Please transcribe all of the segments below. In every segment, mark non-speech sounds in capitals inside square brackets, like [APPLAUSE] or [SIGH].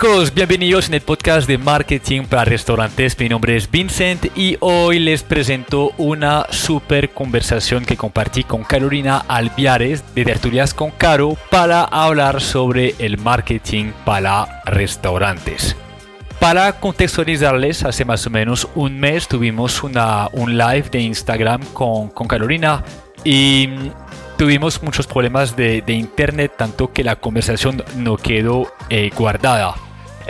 chicos, bienvenidos en el podcast de marketing para restaurantes. Mi nombre es Vincent y hoy les presento una super conversación que compartí con Carolina Alviares de Tertulias con Caro para hablar sobre el marketing para restaurantes. Para contextualizarles, hace más o menos un mes tuvimos una, un live de Instagram con, con Carolina y tuvimos muchos problemas de, internet, tanto que la conversación no quedó eh, guardada.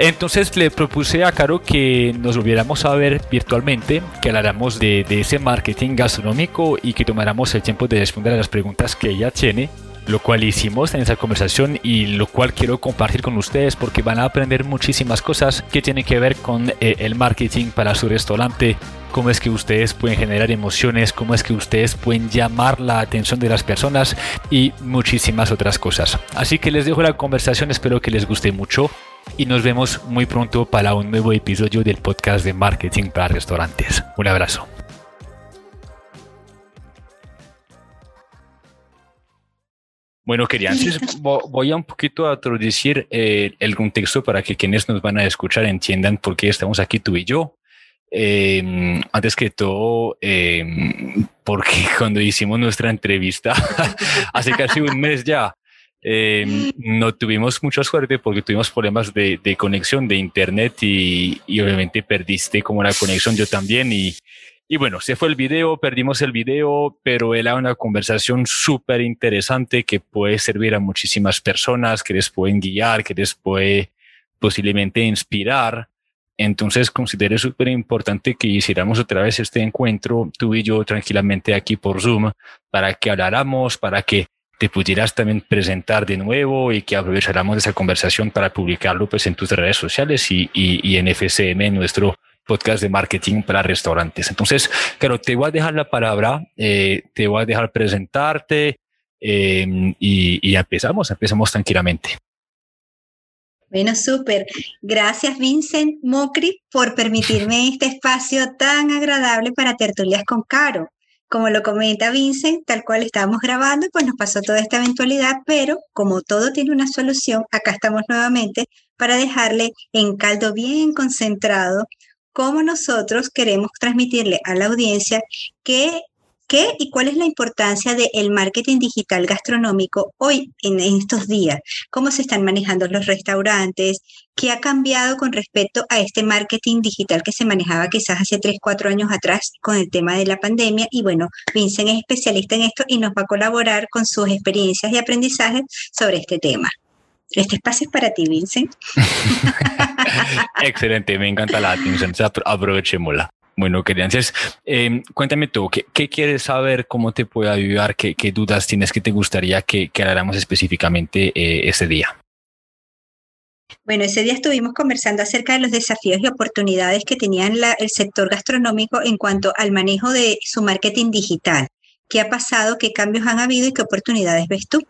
Entonces le propuse a Caro que nos volviéramos a ver virtualmente, que habláramos de, de, ese marketing gastronómico y que tomáramos el tiempo de responder a las preguntas que ella tiene, lo cual hicimos en esa conversación y lo cual quiero compartir con ustedes porque van a aprender muchísimas cosas que tienen que ver con eh, el marketing para su restaurante cómo es que ustedes pueden generar emociones, cómo es que ustedes pueden llamar la atención de las personas y muchísimas otras cosas. Así que les dejo la conversación, espero que les guste mucho y nos vemos muy pronto para un nuevo episodio del podcast de marketing para restaurantes. Un abrazo. Bueno, querían, voy a un poquito a introducir eh, el contexto para que quienes nos van a escuchar entiendan por qué estamos aquí tú y yo. Eh, antes que todo, eh, porque [LAUGHS] cuando hicimos nuestra entrevista [LAUGHS] hace casi un mes ya, eh, no tuvimos mucha suerte porque tuvimos problemas de, de conexión de internet y, y, obviamente perdiste como la conexión yo también y, y bueno, se fue el video, perdimos el video, pero era una conversación súper interesante que puede servir a muchísimas personas, que les pueden guiar, que les puede posiblemente inspirar. Entonces consideré súper importante que hiciéramos otra vez este encuentro, tú y yo tranquilamente aquí por Zoom, para que habláramos, para que te pudieras también presentar de nuevo y que aprovecháramos esa conversación para publicarlo pues en tus redes sociales y, y, en FCM, nuestro podcast de marketing para restaurantes. Entonces, claro, te voy a dejar la palabra, eh, te voy a dejar presentarte eh, y, y empezamos, empezamos tranquilamente. Bueno, súper. Gracias, Vincent Mocri, por permitirme este espacio tan agradable para tertulias con Caro. Como lo comenta Vincent, tal cual estábamos grabando, pues nos pasó toda esta eventualidad, pero como todo tiene una solución, acá estamos nuevamente para dejarle en caldo bien concentrado cómo nosotros queremos transmitirle a la audiencia que ¿Qué y cuál es la importancia del marketing digital gastronómico hoy en, estos días? ¿Cómo se están manejando los restaurantes? ¿Qué ha cambiado con respecto a este marketing digital que se manejaba quizás hace 3, 4 años atrás con el tema de la pandemia? Y bueno, Vincent es especialista en esto y nos va a colaborar con sus experiencias y aprendizajes sobre este tema. Este espacio es para ti, Vincent. [LAUGHS] Excelente, me encanta la atención, aprovechémosla. Bueno, entonces, eh, cuéntame tú, ¿qué, ¿qué, quieres saber? ¿Cómo te puede ayudar? ¿Qué, qué dudas tienes que te gustaría que, que habláramos específicamente eh, ese día? Bueno, ese día estuvimos conversando acerca de los desafíos y oportunidades que tenía la, el sector gastronómico en cuanto al manejo de su marketing digital. ¿Qué ha pasado? ¿Qué cambios han habido y qué oportunidades ves tú?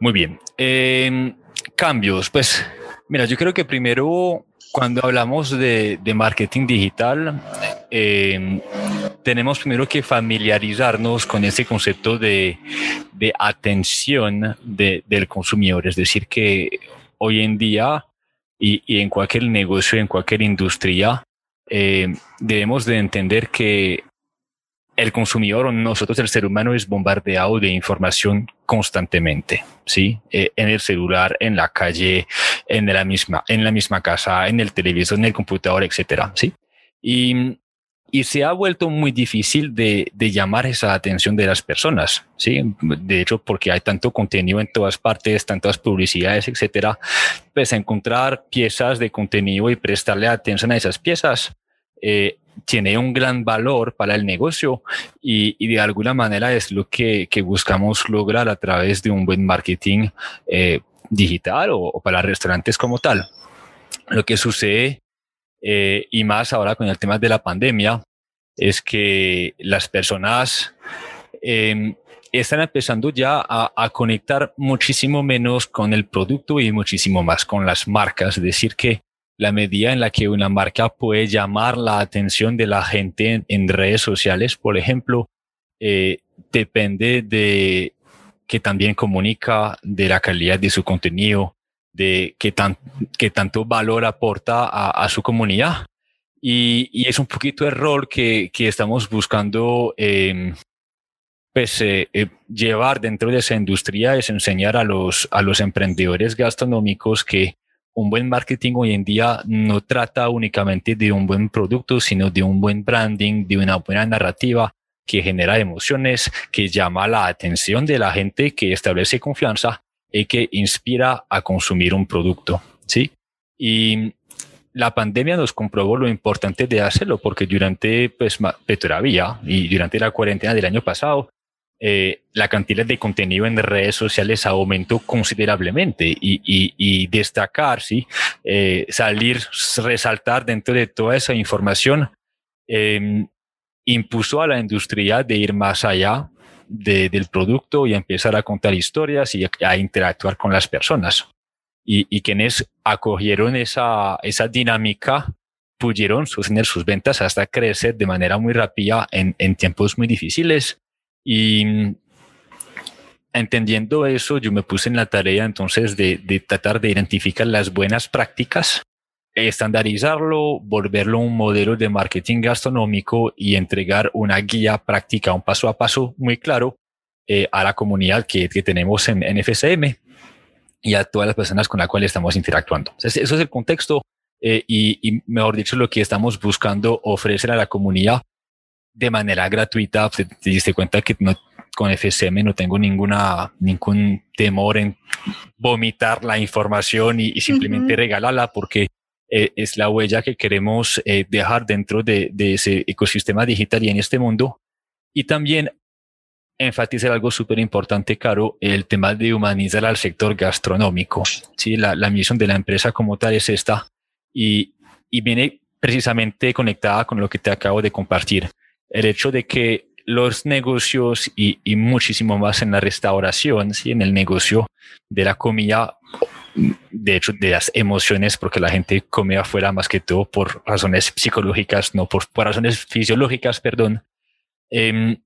Muy bien. Eh, cambios, pues mira, yo creo que primero cuando hablamos de, de marketing digital, eh, tenemos primero que familiarizarnos con ese concepto de, de atención de, del consumidor. Es decir, que hoy en día y, y en cualquier negocio, en cualquier industria, eh, debemos de entender que el consumidor o nosotros, el ser humano, es bombardeado de información constantemente, ¿sí? Eh, en el celular, en la calle, en la misma, en la misma casa, en el televisor, en el computador, etcétera, ¿sí? Y, y se ha vuelto muy difícil de, de, llamar esa atención de las personas, ¿sí? De hecho, porque hay tanto contenido en todas partes, tantas publicidades, etcétera, pues encontrar piezas de contenido y prestarle atención a esas piezas eh, tiene un gran valor para el negocio y, y de alguna manera es lo que, que, buscamos lograr a través de un buen marketing eh, digital o, o, para restaurantes como tal. Lo que sucede, eh, y más ahora con el tema de la pandemia, es que las personas eh, están empezando ya a, a, conectar muchísimo menos con el producto y muchísimo más con las marcas. Es decir, que la medida en la que una marca puede llamar la atención de la gente en, redes sociales, por ejemplo, eh, depende de que también comunica de la calidad de su contenido, de qué, tan, qué tanto valor aporta a, su comunidad. Y, es un poquito el rol que, que estamos buscando em, pues, eh, eh, llevar dentro de esa industria, es enseñar a los, a los emprendedores gastronómicos que un buen marketing hoy en día no trata únicamente de un buen producto, sino de un buen branding, de una buena narrativa que genera emociones, que llama la atención de la gente, que establece confianza y que inspira a consumir un producto. ¿sí? Y la pandemia nos comprobó lo importante de hacerlo, porque durante pues, todavía y durante la cuarentena del año pasado, eh, la cantidad de contenido en redes sociales aumentó considerablemente y, y, destacar, ¿sí? Eh, salir, resaltar dentro de toda esa información, em, impuso a la industria de ir más allá del producto y empezar a contar historias y a, interactuar con las personas. Y, y, quienes acogieron esa, esa dinámica pudieron sostener sus ventas hasta crecer de manera muy rápida en, en tiempos muy difíciles y entendiendo eso, yo me puse en la tarea entonces de, tratar de identificar las buenas prácticas, estandarizarlo, volverlo un modelo de marketing gastronómico y entregar una guía práctica, un paso a paso muy claro eh, a la comunidad que, tenemos en, FCM y a todas las personas con las cuales estamos interactuando. eso es el contexto eh, y, y, mejor dicho, lo que estamos buscando ofrecer a la comunidad de manera gratuita, te, diste cuenta que no, con FSM no tengo ninguna, ningún temor en vomitar la información y, simplemente regalarla porque eh, es la huella que queremos eh, dejar dentro de, de, ese ecosistema digital y en este mundo. Y también enfatizar algo súper importante, Caro, el tema de humanizar al sector gastronómico. Sí, la, la misión de la empresa como tal es esta y, y viene precisamente conectada con lo que te acabo de compartir el hecho de que los negocios y, muchísimo más en la restauración, ¿sí? en el negocio de la comida, de hecho, de las emociones, porque la gente come afuera más que todo por razones psicológicas, no por, razones fisiológicas, perdón. Em,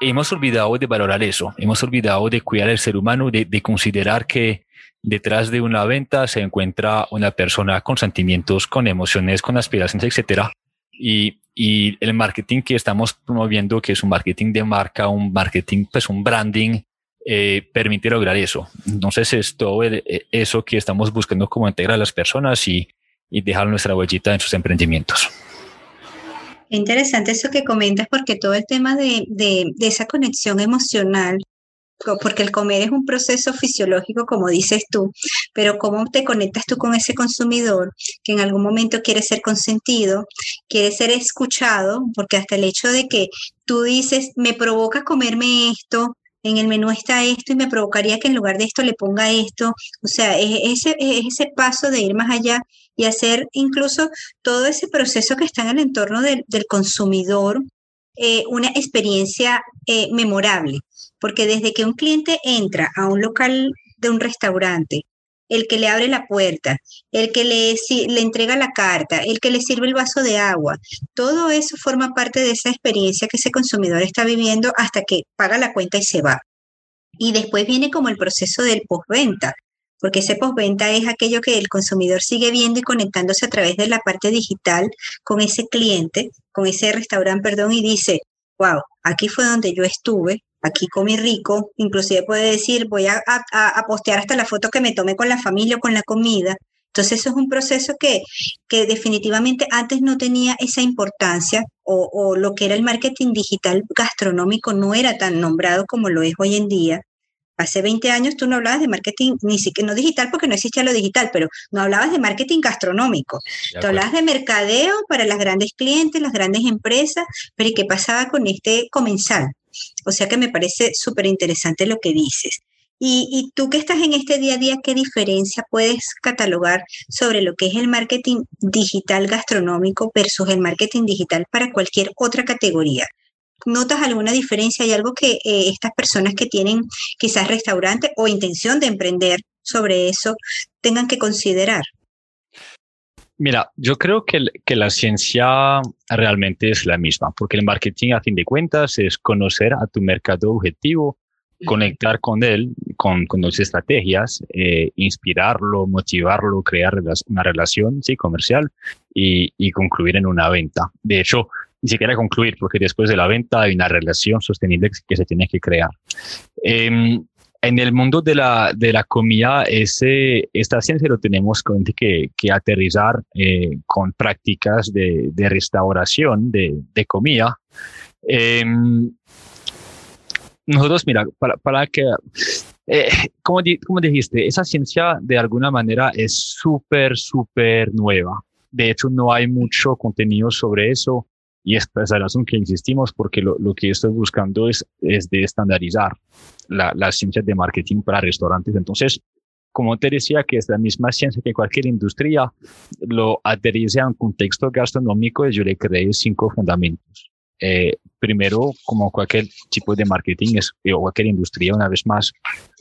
hemos olvidado de valorar eso, hemos olvidado de cuidar al ser humano, de, de considerar que detrás de una venta se encuentra una persona con sentimientos, con emociones, con aspiraciones, etcétera, y, y, el marketing que estamos promoviendo, que es un marketing de marca, un marketing, pues un branding, eh, permite lograr eso. Entonces es todo eh, eso que estamos buscando como integrar a las personas y, y dejar nuestra huellita en sus emprendimientos. Interesante eso que comentas porque todo el tema de, de, de esa conexión emocional porque el comer es un proceso fisiológico, como dices tú, pero cómo te conectas tú con ese consumidor que en algún momento quiere ser consentido, quiere ser escuchado, porque hasta el hecho de que tú dices, me provoca comerme esto, en el menú está esto y me provocaría que en lugar de esto le ponga esto, o sea, es ese, ese paso de ir más allá y hacer incluso todo ese proceso que está en el entorno del, consumidor eh, una experiencia eh, memorable porque desde que un cliente entra a un local de un restaurante, el que le abre la puerta, el que le, le entrega la carta, el que le sirve el vaso de agua, todo eso forma parte de esa experiencia que ese consumidor está viviendo hasta que paga la cuenta y se va. Y después viene como el proceso del postventa, porque ese postventa es aquello que el consumidor sigue viendo y conectándose a través de la parte digital con ese cliente, con ese restaurante, perdón, y dice, wow, aquí fue donde yo estuve, aquí comí rico, inclusive puede decir, voy a, postear hasta la foto que me tomé con la familia o con la comida. Entonces eso es un proceso que, que definitivamente antes no tenía esa importancia o, o, lo que era el marketing digital gastronómico no era tan nombrado como lo es hoy en día. Hace 20 años tú no hablabas de marketing, ni siquiera, no digital porque no existía lo digital, pero no hablabas de marketing gastronómico. tú hablabas de mercadeo para las grandes clientes, las grandes empresas, pero ¿y qué pasaba con este comensal? O sea que me parece súper interesante lo que dices. Y, tú que estás en este día a día, ¿qué diferencia puedes catalogar sobre lo que es el marketing digital gastronómico versus el marketing digital para cualquier otra categoría? ¿Notas alguna diferencia? ¿Hay algo que eh, estas personas que tienen quizás restaurante o intención de emprender sobre eso tengan que considerar? Mira, yo creo que, que, la ciencia realmente es la misma, porque el marketing a fin de cuentas es conocer a tu mercado objetivo conectar con él, con, con las estrategias, eh, inspirarlo, motivarlo, crear una relación sí, comercial y, y, concluir en una venta. De hecho, ni siquiera concluir, porque después de la venta hay una relación sostenible que se tiene que crear. Eh, en el mundo de la, de la comida, ese, esta ciencia lo tenemos que, que aterrizar eh, con prácticas de, de restauración de, de comida. Eh, nosotros, mira, para, para que, eh, como, como dijiste, esa ciencia de alguna manera es súper, súper nueva. De hecho, no hay mucho contenido sobre eso y es la razón que insistimos porque lo, lo que estoy buscando es, es de estandarizar la, las ciencias de marketing para restaurantes. Entonces, como te decía, que es la misma ciencia que cualquier industria, lo aterriza a un contexto gastronómico y yo le creé cinco fundamentos. Eh, primero, como cualquier tipo de marketing es, o cualquier industria, una vez más,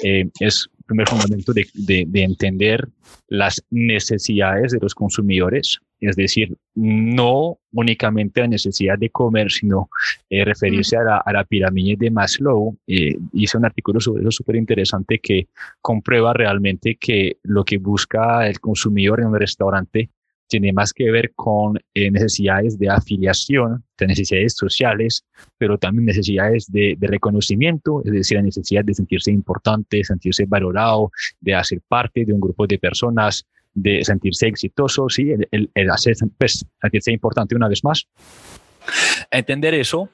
eh, es el primer fundamento de, de, de, entender las necesidades de los consumidores, es decir, no únicamente la necesidad de comer, sino eh, referirse a la, a la, pirámide de Maslow. Eh, hice un artículo sobre eso súper interesante que comprueba realmente que lo que busca el consumidor en un restaurante tiene más que ver con eh, necesidades de afiliación, de necesidades sociales, pero también necesidades de, de, reconocimiento, es decir, la necesidad de sentirse importante, sentirse valorado, de hacer parte de un grupo de personas, de sentirse exitoso, sí, el, el, el hacer, pues, sentirse importante una vez más. Entender eso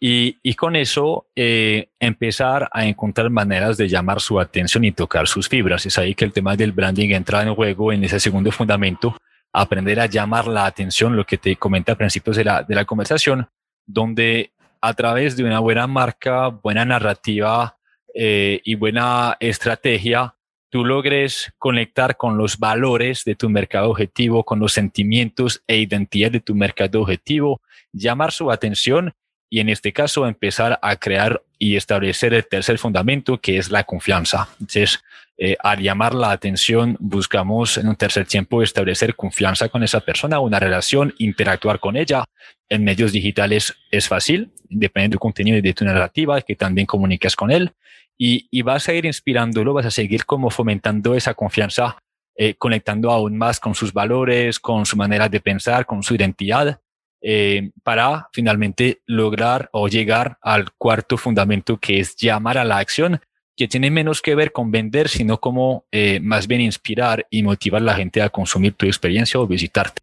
y, y con eso eh, empezar a encontrar maneras de llamar su atención y tocar sus fibras. Es ahí que el tema del branding entra en juego en ese segundo fundamento aprender a llamar la atención, lo que te comenté a principios de la, de la conversación, donde a través de una buena marca, buena narrativa eh, y buena estrategia, tú logres conectar con los valores de tu mercado objetivo, con los sentimientos e identidad de tu mercado objetivo, llamar su atención y en este caso empezar a crear y establecer el tercer fundamento que es la confianza. Entonces, eh, al llamar la atención, buscamos en un tercer tiempo establecer confianza con esa persona, una relación, interactuar con ella. En medios digitales es fácil, depende del contenido y de tu narrativa, que también comuniques con él. Y, y vas a ir inspirándolo, vas a seguir como fomentando esa confianza, eh, conectando aún más con sus valores, con su manera de pensar, con su identidad, eh, para finalmente lograr o llegar al cuarto fundamento que es llamar a la acción que tiene menos que ver con vender, sino como eh, más bien inspirar y motivar a la gente a consumir tu experiencia o visitarte.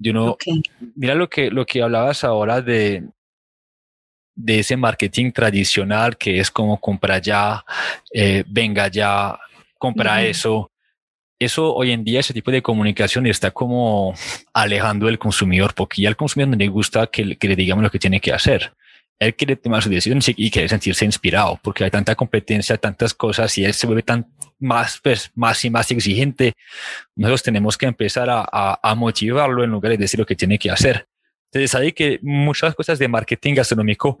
Yo no, okay. mira lo que, lo que hablabas ahora de, de ese marketing tradicional que es como compra ya, eh, venga ya, compra uh -huh. eso. Eso hoy en día, ese tipo de comunicación está como alejando el consumidor, porque ya al consumidor no le gusta que, que le digamos lo que tiene que hacer él quiere tomar sus decisiones y quiere sentirse inspirado porque hay tanta competencia, tantas cosas y él se vuelve tan más, pues, más y más exigente. Nosotros tenemos que empezar a, a, a motivarlo en lugar de decir lo que tiene que hacer. Entonces, ahí que muchas cosas de marketing gastronómico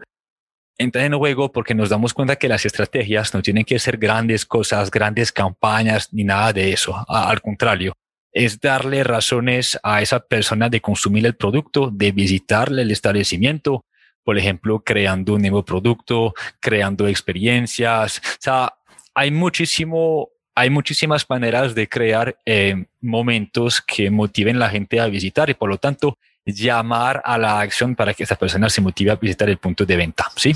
entran en juego porque nos damos cuenta que las estrategias no tienen que ser grandes cosas, grandes campañas, ni nada de eso. Al contrario, es darle razones a esa persona de consumir el producto, de visitarle el establecimiento, por ejemplo, creando un nuevo producto, creando experiencias. O sea, hay muchísimo, hay muchísimas maneras de crear eh, momentos que motiven a la gente a visitar y por lo tanto llamar a la acción para que esa persona se motive a visitar el punto de venta. Sí.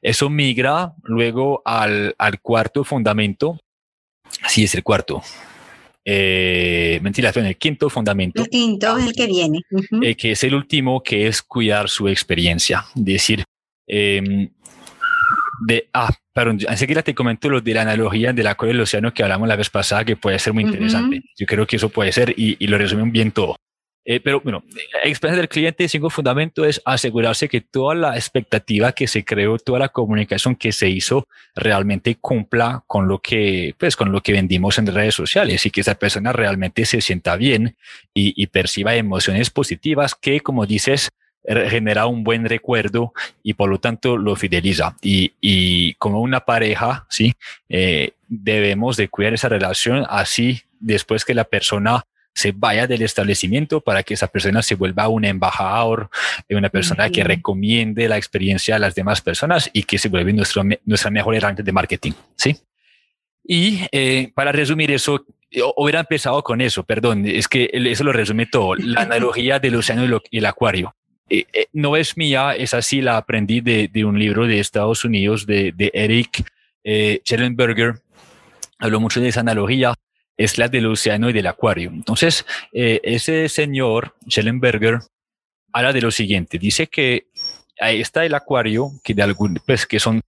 Eso migra luego al, al cuarto fundamento. Sí, es el cuarto eh, mentira, el quinto fundamento. El quinto es el que viene. Uh -huh. eh, que es el último, que es cuidar su experiencia. Decir, eh, de, ah, perdón, enseguida te comento lo de la analogía de la cola del océano que hablamos la vez pasada, que puede ser muy interesante. Uh -huh. Yo creo que eso puede ser y, y lo resumen bien todo. Eh, pero bueno, experiencia del cliente, cinco fundamentos es asegurarse que toda la expectativa que se creó, toda la comunicación que se hizo realmente cumpla con lo que, pues, con lo que vendimos en redes sociales y que esa persona realmente se sienta bien y, y perciba emociones positivas que, como dices, genera un buen recuerdo y por lo tanto lo fideliza. Y, y como una pareja, sí, eh, debemos de cuidar esa relación así después que la persona se vaya del establecimiento para que esa persona se vuelva un embajador, una persona que recomiende la experiencia a las demás personas y que se vuelva nuestro, nuestra mejor herramienta de marketing. ¿sí? Y eh, para resumir eso, hubiera empezado con eso, perdón, es que eso lo resume todo, la analogía del océano y el acuario. Eh, eh, no es mía, es así, la aprendí de, de un libro de Estados Unidos de, de Eric eh, Schellenberger. Habló mucho de esa analogía, es la del océano y del acuario. Entonces, ese señor Schellenberger habla de lo siguiente, dice que ahí está el acuario, que de algún, pues que son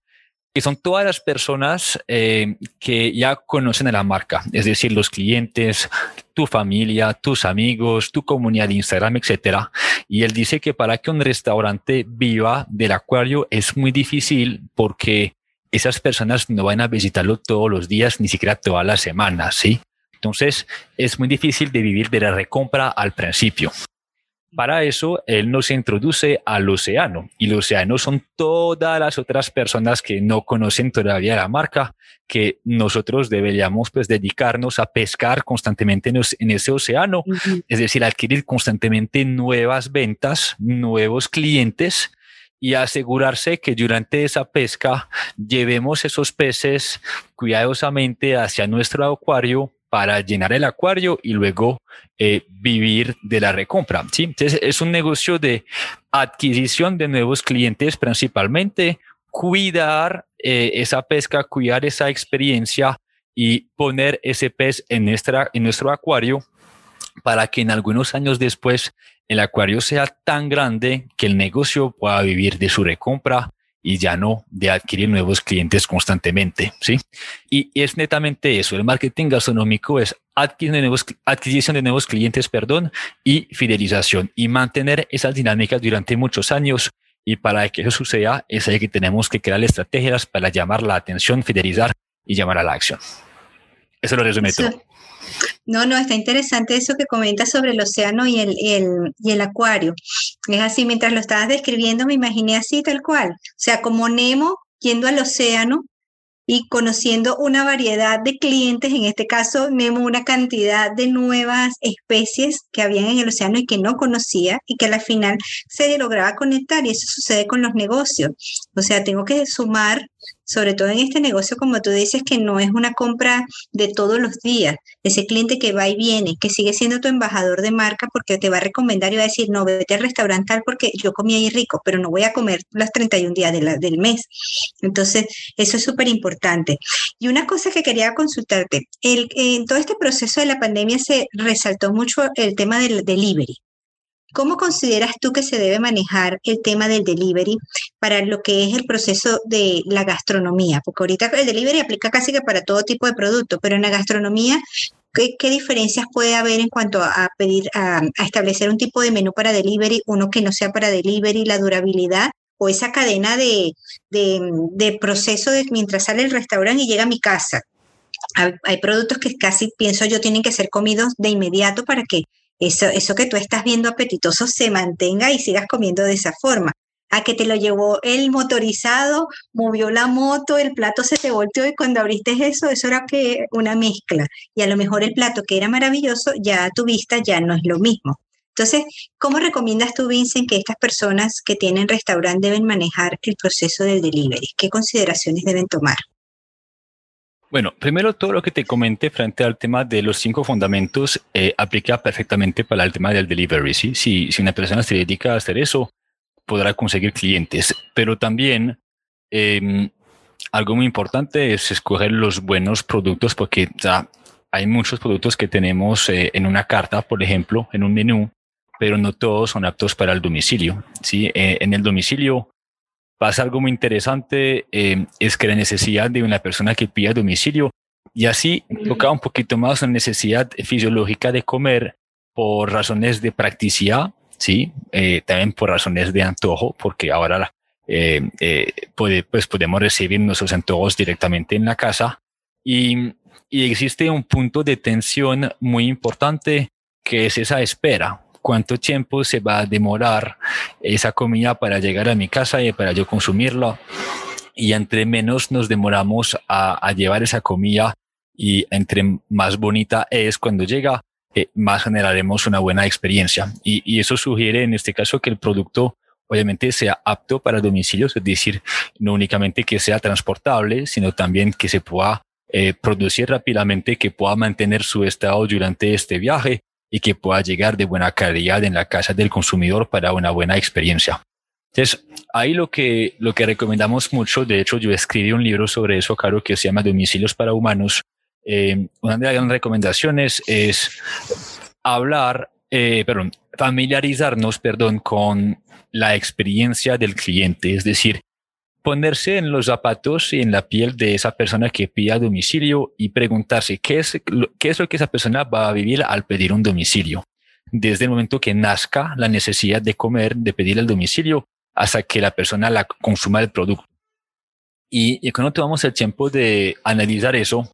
que son todas las personas eh, que ya conocen a la marca, es decir, los clientes, tu familia, tus amigos, tu comunidad de Instagram, etcétera. Y él dice que para que un restaurante viva del acuario es muy difícil porque esas personas no van a visitarlo todos los días, ni siquiera todas las semanas, ¿sí? Entonces, es muy difícil de vivir de la recompra al principio. Para eso, él nos introduce al océano y el océano son todas las otras personas que no conocen todavía la marca, que nosotros deberíamos pues dedicarnos a pescar constantemente en, ese océano, es decir, adquirir constantemente nuevas ventas, nuevos clientes y asegurarse que durante esa pesca llevemos esos peces cuidadosamente hacia nuestro acuario para llenar el acuario y luego eh, vivir de la recompra. ¿sí? Entonces es un negocio de adquisición de nuevos clientes principalmente, cuidar eh, esa pesca, cuidar esa experiencia y poner ese pez en, nuestra, en nuestro acuario para que en algunos años después el acuario sea tan grande que el negocio pueda vivir de su recompra y ya no de adquirir nuevos clientes constantemente, ¿sí? Y es netamente eso, el marketing gastronómico es adquisición de nuevos, adquisición de nuevos clientes, perdón, y fidelización y mantener esas dinámicas durante muchos años. Y para que eso suceda, es ahí que tenemos que crear estrategias para llamar la atención, fidelizar y llamar a la acción. Eso lo resume todo. No, no, está interesante eso que comentas sobre el océano y el, y el acuario. Es así, mientras lo estabas describiendo, me imaginé así, tal cual. O sea, como Nemo yendo al océano y conociendo una variedad de clientes, en este caso Nemo una cantidad de nuevas especies que habían en el océano y que no conocía y que al final se lograba conectar y eso sucede con los negocios. O sea, tengo que sumar sobre todo en este negocio, como tú dices, que no es una compra de todos los días. Ese cliente que va y viene, que sigue siendo tu embajador de marca porque te va a recomendar y va a decir, no, vete al restaurante tal porque yo comí ahí rico, pero no voy a comer los 31 días del mes. Entonces, eso es súper importante. Y una cosa que quería consultarte, en todo este proceso de la pandemia se resaltó mucho el tema del delivery. ¿Cómo consideras tú que se debe manejar el tema del delivery para lo que es el proceso de la gastronomía? Porque ahorita el delivery aplica casi que para todo tipo de producto, pero en la gastronomía, ¿qué, diferencias puede haber en cuanto a, pedir, a, establecer un tipo de menú para delivery, uno que no sea para delivery, la durabilidad o esa cadena de, de, proceso de mientras sale el restaurante y llega a mi casa? hay productos que casi pienso yo tienen que ser comidos de inmediato para que eso, eso que tú estás viendo apetitoso se mantenga y sigas comiendo de esa forma. A que te lo llevó el motorizado, movió la moto, el plato se te volteó y cuando abriste eso, eso era que una mezcla. Y a lo mejor el plato que era maravilloso, ya a tu vista ya no es lo mismo. Entonces, ¿cómo recomiendas tú, Vincent, que estas personas que tienen restaurante deben manejar el proceso del delivery? ¿Qué consideraciones deben tomar? Bueno, primero todo lo que te comenté frente al tema de los cinco fundamentos eh, aplica perfectamente para el tema del delivery. ¿sí? Si, una persona se dedica a hacer eso, podrá conseguir clientes. Pero también em, algo muy importante es escoger los buenos productos porque hay muchos productos que tenemos eh, en una carta, por ejemplo, en un menú, pero no todos son aptos para el domicilio. ¿sí? Eh, en el domicilio pasa algo muy interesante, eh, es que la necesidad de una persona que pida domicilio y así toca un poquito más la necesidad fisiológica de comer por razones de practicidad, sí, eh, también por razones de antojo, porque ahora eh, puede, pues podemos recibir nuestros antojos directamente en la casa. Y, y existe un punto de tensión muy importante que es esa espera, cuánto tiempo se va a demorar esa comida para llegar a mi casa y para yo consumirla. Y entre menos nos demoramos a, llevar esa comida y entre más bonita es cuando llega, eh, más generaremos una buena experiencia. Y, eso sugiere en este caso que el producto obviamente sea apto para domicilios, es decir, no únicamente que sea transportable, sino también que se pueda eh, producir rápidamente, que pueda mantener su estado durante este viaje y que pueda llegar de buena calidad en la casa del consumidor para una buena experiencia. Entonces, ahí lo que, lo que recomendamos mucho, de hecho yo escribí un libro sobre eso, Caro, que se llama Domicilios para Humanos. Eh, una de las recomendaciones es hablar, eh, perdón, familiarizarnos, perdón, con la experiencia del cliente, es decir, ponerse en los zapatos y en la piel de esa persona que pide a domicilio y preguntarse qué es, qué es lo que esa persona va a vivir al pedir un domicilio. Desde el momento que nazca la necesidad de comer, de pedir el domicilio, hasta que la persona la consuma el producto. Y, y cuando tomamos el tiempo de analizar eso,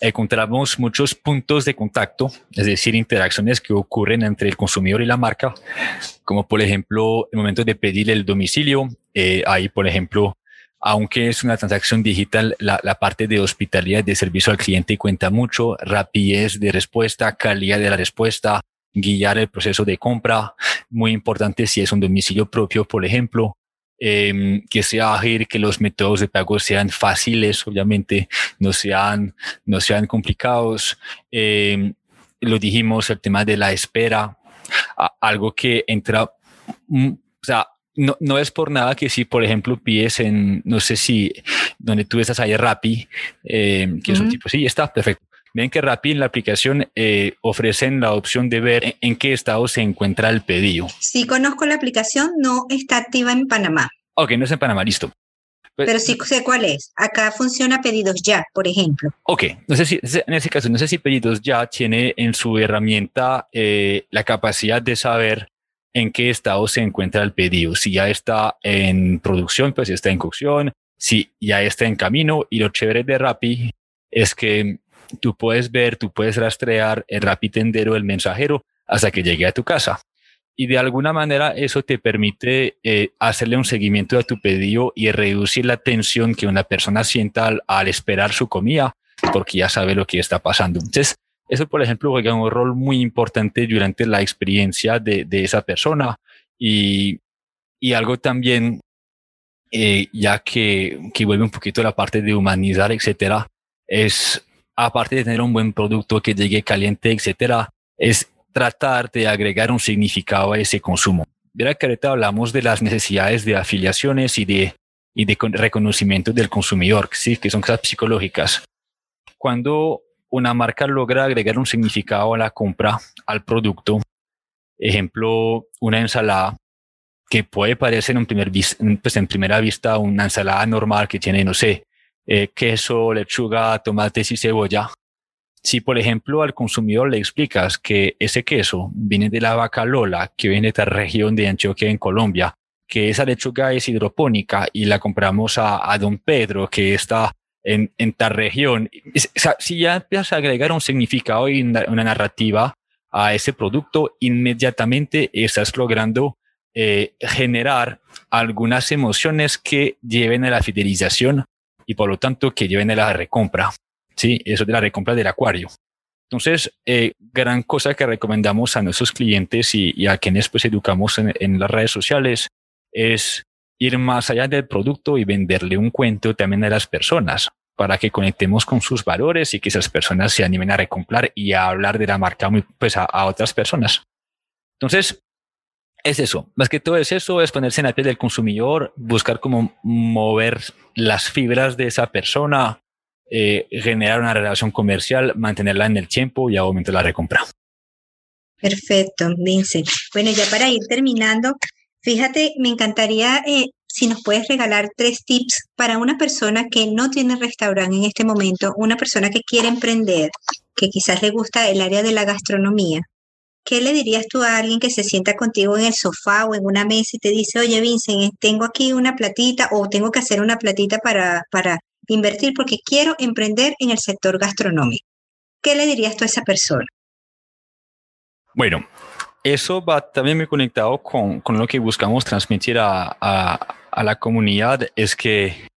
encontramos muchos puntos de contacto, es decir, interacciones que ocurren entre el consumidor y la marca, como por ejemplo el momento de pedir el domicilio. Eh, ahí, por ejemplo, aunque es una transacción digital, la, la, parte de hospitalidad, de servicio al cliente cuenta mucho, rapidez de respuesta, calidad de la respuesta, guiar el proceso de compra, muy importante si es un domicilio propio, por ejemplo, eh, que sea ágil, que los métodos de pago sean fáciles, obviamente, no sean, no sean complicados. Eh, lo dijimos, el tema de la espera, algo que entra, mm, o sea, no, no es por nada que si, por ejemplo, pides en, no sé si, donde tú estás ahí Rappi, eh, que es un tipo, sí, está perfecto. Ven que Rappi en la aplicación eh, ofrecen la opción de ver en, qué estado se encuentra el pedido. Sí conozco la aplicación, no está activa en Panamá. Ok, no está en Panamá, listo. Pues, Pero sí sé cuál es. Acá funciona Pedidos Ya, por ejemplo. Ok, no sé si en ese caso, no sé si Pedidos Ya tiene en su herramienta eh, la capacidad de saber en qué estado se encuentra el pedido. Si ya está en producción, pues si está en cocción, si ya está en camino. Y lo chévere de Rappi es que tú puedes ver, tú puedes rastrear el rapitendero, el mensajero, hasta que llegue a tu casa. Y de alguna manera eso te permite eh, hacerle un seguimiento a tu pedido y reducir la tensión que una persona sienta al, esperar su comida, porque ya sabe lo que está pasando. Entonces, eso, por ejemplo, juega un rol muy importante durante la experiencia de, de esa persona y, y algo también, eh, ya que, que vuelve un poquito la parte de humanizar, etcétera, es aparte de tener un buen producto que llegue caliente, etcétera, es tratar de agregar un significado a ese consumo. Verá que ahorita hablamos de las necesidades de afiliaciones y de, y de reconocimiento del consumidor, ¿sí? que son cosas psicológicas. Cuando una marca logra agregar un significado a la compra, al producto, ejemplo, una ensalada, que puede parecer en, pues primera vista una ensalada normal que tiene, no sé, eh, queso, lechuga, tomates y cebolla. Si, por ejemplo, al consumidor le explicas que ese queso viene de la vaca Lola, que viene de la región de Antioquia en Colombia, que esa lechuga es hidropónica y la compramos a Don Pedro, que está en, en tal región. si ya empiezas a agregar un significado y una, narrativa a ese producto, inmediatamente estás logrando eh, generar algunas emociones que lleven a la fidelización y por lo tanto que lleven a la recompra. Sí, eso de la recompra del acuario. Entonces, eh, gran cosa que recomendamos a nuestros clientes y, a quienes pues educamos en, en, las redes sociales es ir más allá del producto y venderle un cuento también a las personas para que conectemos con sus valores y que esas personas se animen a recomprar y a hablar de la marca pues a, a otras personas. Entonces, es eso, más que todo es eso, es ponerse en la piel del consumidor, buscar cómo mover las fibras de esa persona, eh, generar una relación comercial, mantenerla en el tiempo y aumentar la recompra. Perfecto, Vincent. Bueno, ya para ir terminando, fíjate, me encantaría eh, si nos puedes regalar tres tips para una persona que no tiene restaurante en este momento, una persona que quiere emprender, que quizás le gusta el área de la gastronomía ¿qué le dirías tú a alguien que se sienta contigo en el sofá o en una mesa y te dice, oye, Vincent, tengo aquí una platita o tengo que hacer una platita para, para invertir porque quiero emprender en el sector gastronómico? ¿Qué le dirías tú a esa persona? Bueno, eso va también muy conectado con, con lo que buscamos transmitir a, a, la comunidad, es que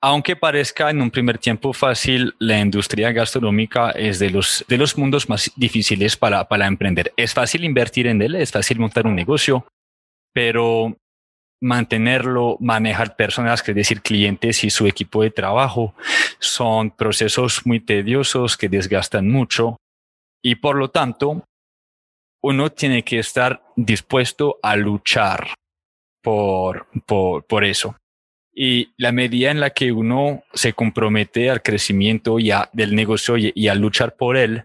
aunque parezca en un primer tiempo fácil, la industria gastronómica es de los, de los mundos más difíciles para, para emprender. Es fácil invertir en él, es fácil montar un negocio, pero mantenerlo, manejar personas, que es decir, clientes y su equipo de trabajo, son procesos muy tediosos que desgastan mucho y por lo tanto uno tiene que estar dispuesto a luchar por, por, por eso. Y la medida en la que uno se compromete al crecimiento ya del negocio y, a luchar por él,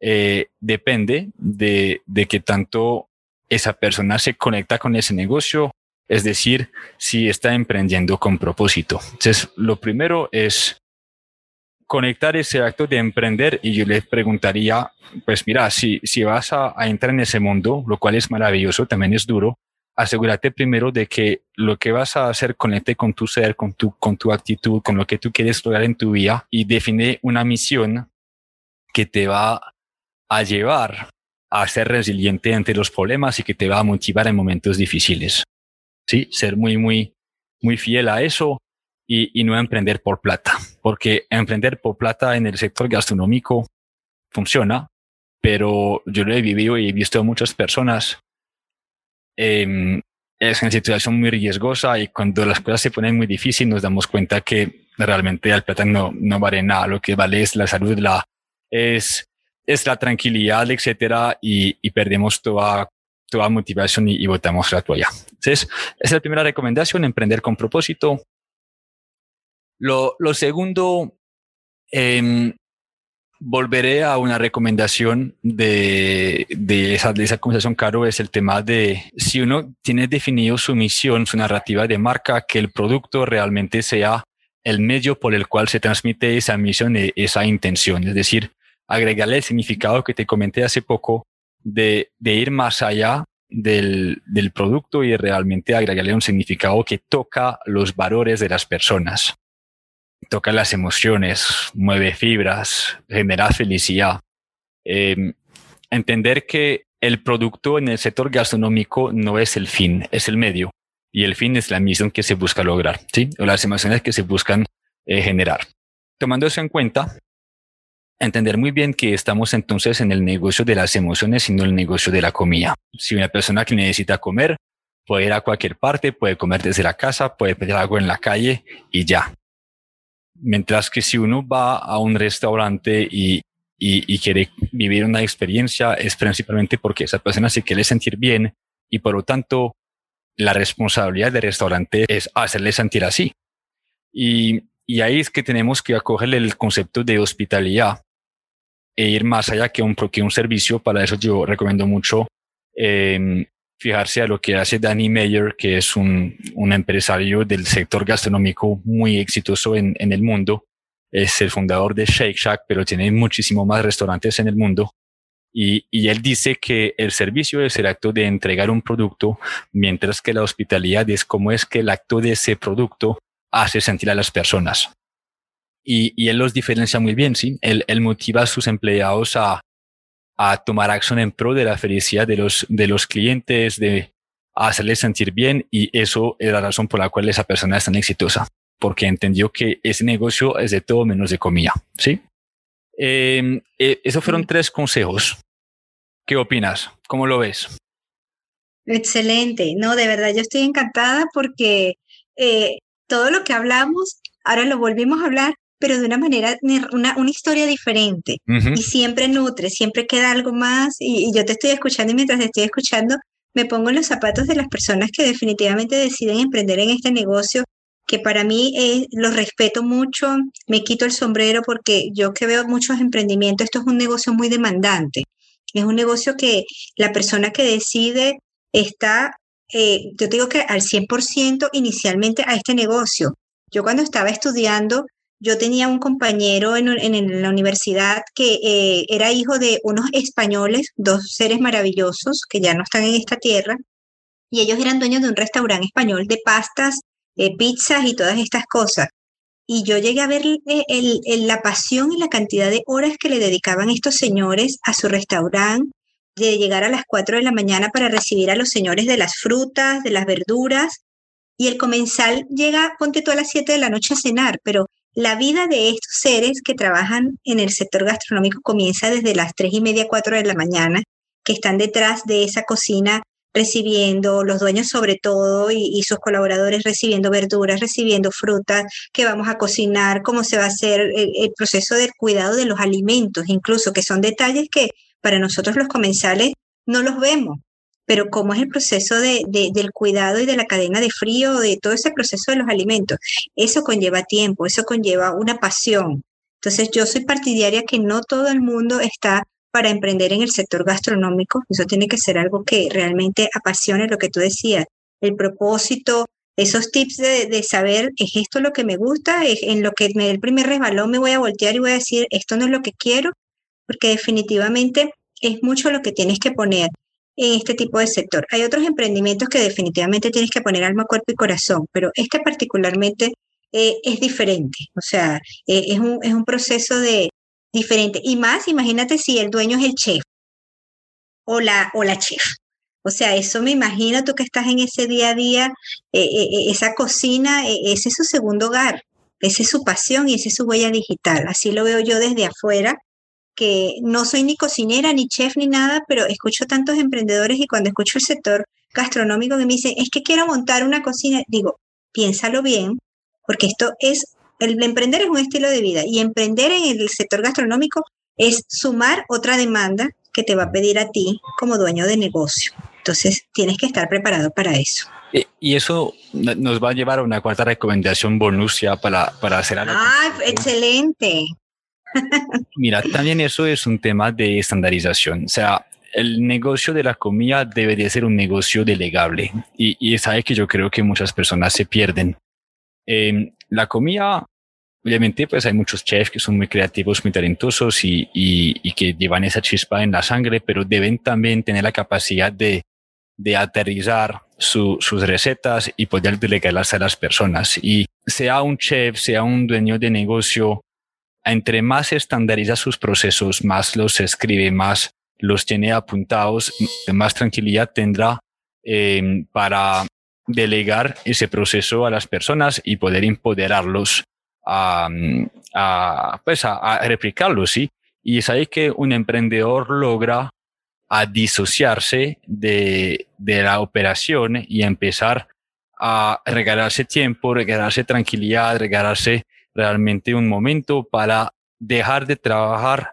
eh, depende de, de que tanto esa persona se conecta con ese negocio, es decir, si está emprendiendo con propósito. Entonces, lo primero es conectar ese acto de emprender y yo le preguntaría, pues mira, si, si vas a, a entrar en ese mundo, lo cual es maravilloso, también es duro, asegúrate primero de que lo que vas a hacer conecte con tu ser, con tu, con tu actitud, con lo que tú quieres lograr en tu vida y define una misión que te va a llevar a ser resiliente ante los problemas y que te va a motivar en momentos difíciles. Sí, ser muy, muy, muy fiel a eso y, y no emprender por plata, porque emprender por plata en el sector gastronómico funciona, pero yo lo he vivido y he visto a muchas personas eh, es una situación muy riesgosa y cuando las cosas se ponen muy difíciles nos damos cuenta que realmente el plata no, no vale nada, lo que vale es la salud, la, es, es la tranquilidad, etcétera, y, y perdemos toda, toda motivación y, y botamos la toalla. Entonces, esa es la primera recomendación, emprender con propósito. Lo, lo segundo, eh, volveré a una recomendación de, de, esa, de esa conversación, Caro, es el tema de si uno tiene definido su misión, su narrativa de marca, que el producto realmente sea el medio por el cual se transmite esa misión y esa intención. Es decir, agregarle el significado que te comenté hace poco de, de ir más allá del, del producto y realmente agregarle un significado que toca los valores de las personas toca las emociones, mueve fibras, genera felicidad. Eh, entender que el producto en el sector gastronómico no es el fin, es el medio. Y el fin es la misión que se busca lograr, ¿sí? O las emociones que se buscan eh, generar. Tomando eso en cuenta, entender muy bien que estamos entonces en el negocio de las emociones y no el negocio de la comida. Si una persona que necesita comer puede ir a cualquier parte, puede comer desde la casa, puede pedir algo en la calle y ya. Mientras que si uno va a un restaurante y, y, y, quiere vivir una experiencia, es principalmente porque esa persona se quiere sentir bien y por lo tanto la responsabilidad del restaurante es hacerle sentir así. Y, y ahí es que tenemos que acoger el concepto de hospitalidad e ir más allá que un, que un servicio. Para eso yo recomiendo mucho eh, fijarse a lo que hace Danny Meyer, que es un, un empresario del sector gastronómico muy exitoso en, en, el mundo. Es el fundador de Shake Shack, pero tiene muchísimo más restaurantes en el mundo. Y, y él dice que el servicio es el acto de entregar un producto, mientras que la hospitalidad es cómo es que el acto de ese producto hace sentir a las personas. Y, y él los diferencia muy bien, ¿sí? Él, él motiva a sus empleados a, a tomar acción en pro de la felicidad de los, de los clientes, de hacerles sentir bien y eso es la razón por la cual esa persona es tan exitosa, porque entendió que ese negocio es de todo menos de comida, ¿sí? Eh, eh, esos fueron tres consejos. ¿Qué opinas? ¿Cómo lo ves? Excelente, no, de verdad, yo estoy encantada porque eh, todo lo que hablamos, ahora lo volvimos a hablar, pero de una manera, una, una historia diferente. Uh -huh. Y siempre nutre, siempre queda algo más. Y, y, yo te estoy escuchando y mientras te estoy escuchando, me pongo en los zapatos de las personas que definitivamente deciden emprender en este negocio, que para mí eh, los respeto mucho, me quito el sombrero porque yo que veo muchos emprendimientos, esto es un negocio muy demandante. Es un negocio que la persona que decide está, eh, yo te digo que al 100% inicialmente a este negocio. Yo cuando estaba estudiando, yo tenía un compañero en, en, la universidad que eh, era hijo de unos españoles, dos seres maravillosos que ya no están en esta tierra, y ellos eran dueños de un restaurante español de pastas, eh, pizzas y todas estas cosas. Y yo llegué a ver el, el, el, la pasión y la cantidad de horas que le dedicaban estos señores a su restaurante, de llegar a las 4 de la mañana para recibir a los señores de las frutas, de las verduras, y el comensal llega, ponte tú a las 7 de la noche a cenar, pero la vida de estos seres que trabajan en el sector gastronómico comienza desde las 3 y media, 4 de la mañana, que están detrás de esa cocina recibiendo, los dueños sobre todo y, sus colaboradores recibiendo verduras, recibiendo frutas, que vamos a cocinar, cómo se va a hacer el, proceso del cuidado de los alimentos, incluso que son detalles que para nosotros los comensales no los vemos, pero cómo es el proceso de, del cuidado y de la cadena de frío, de todo ese proceso de los alimentos. Eso conlleva tiempo, eso conlleva una pasión. Entonces yo soy partidaria que no todo el mundo está para emprender en el sector gastronómico. Eso tiene que ser algo que realmente apasione lo que tú decías, el propósito, esos tips de, saber, ¿es esto lo que me gusta? ¿Es en lo que me el primer resbalón me voy a voltear y voy a decir, esto no es lo que quiero? Porque definitivamente es mucho lo que tienes que poner en este tipo de sector. Hay otros emprendimientos que definitivamente tienes que poner alma, cuerpo y corazón, pero este particularmente eh, es diferente. O sea, eh, es, un, es un proceso de, diferente. Y más, imagínate si el dueño es el chef o la, o la chef. O sea, eso me imagino tú que estás en ese día a día, eh, esa cocina, ese es su segundo hogar, esa es su pasión y esa es su huella digital. Así lo veo yo desde afuera, que no soy ni cocinera, ni chef, ni nada, pero escucho tantos emprendedores y cuando escucho el sector gastronómico que me dicen, es que quiero montar una cocina, digo, piénsalo bien, porque esto es el emprender es un estilo de vida y emprender en el sector gastronómico es sumar otra demanda que te va a pedir a ti como dueño de negocio. Entonces, tienes que estar preparado para eso. Y eso nos va a llevar a una cuarta recomendación bonus ya para, para hacer algo. ¡Ah, excelente! Mira, también eso es un tema de estandarización. O sea, el negocio de la comida debería ser un negocio delegable. Y, y sabes que yo creo que muchas personas se pierden. Eh, la comida Obviamente, pues hay muchos chefs que son muy creativos, muy talentosos y, y, que llevan esa chispa en la sangre, pero deben también tener la capacidad de, de aterrizar sus recetas y poder delegarlas a las personas. Y sea un chef, sea un dueño de negocio, entre más estandariza sus procesos, más los escribe, más los tiene apuntados, más tranquilidad tendrá eh, para delegar ese proceso a las personas y poder empoderarlos a, pues a, replicarlo, ¿sí? Y es ahí que un emprendedor logra a disociarse de, de la operación y empezar a regalarse tiempo, regalarse tranquilidad, regalarse realmente un momento para dejar de trabajar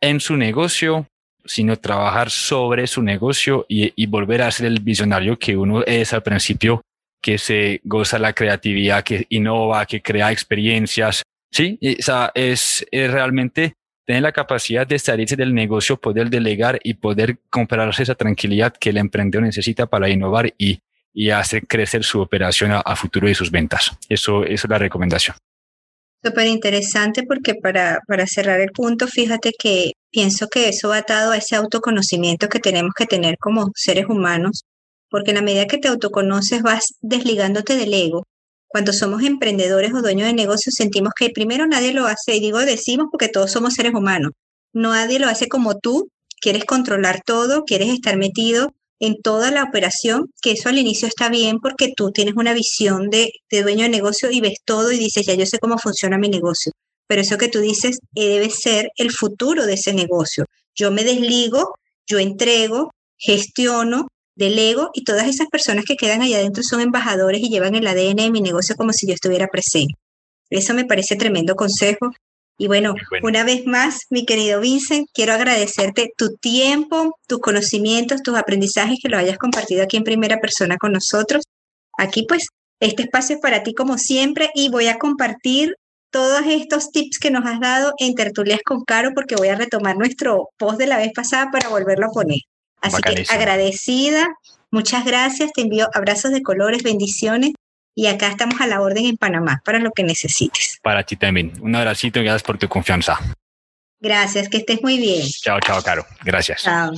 en su negocio, sino trabajar sobre su negocio y, y volver a ser el visionario que uno es al principio que se goza la creatividad, que innova, que crea experiencias. Sí, o sea, es, realmente tener la capacidad de salirse del negocio, poder delegar y poder comprarse esa tranquilidad que el emprendedor necesita para innovar y, y hacer crecer su operación a, futuro y sus ventas. Eso, eso es la recomendación. Súper interesante porque para, para cerrar el punto, fíjate que pienso que eso va atado a ese autoconocimiento que tenemos que tener como seres humanos porque en la medida que te autoconoces vas desligándote del ego. Cuando somos emprendedores o dueños de negocios sentimos que primero nadie lo hace, y digo decimos porque todos somos seres humanos, nadie lo hace como tú, quieres controlar todo, quieres estar metido en toda la operación, que eso al inicio está bien porque tú tienes una visión de, dueño de negocio y ves todo y dices, ya yo sé cómo funciona mi negocio. Pero eso que tú dices eh, debe ser el futuro de ese negocio. Yo me desligo, yo entrego, gestiono, del ego y todas esas personas que quedan allá adentro son embajadores y llevan el ADN de mi negocio como si yo estuviera presente. Eso me parece tremendo consejo. Y bueno, una vez más, mi querido Vincent, quiero agradecerte tu tiempo, tus conocimientos, tus aprendizajes que lo hayas compartido aquí en primera persona con nosotros. Aquí pues este espacio es para ti como siempre y voy a compartir todos estos tips que nos has dado en Tertulias con Caro porque voy a retomar nuestro post de la vez pasada para volverlo a poner. Así que agradecida, muchas gracias, te envío abrazos de colores, bendiciones y acá estamos a la orden en Panamá para lo que necesites. Para ti también. Un abracito y gracias por tu confianza. Gracias, que estés muy bien. Chao, chao, Caro. Gracias. Chao.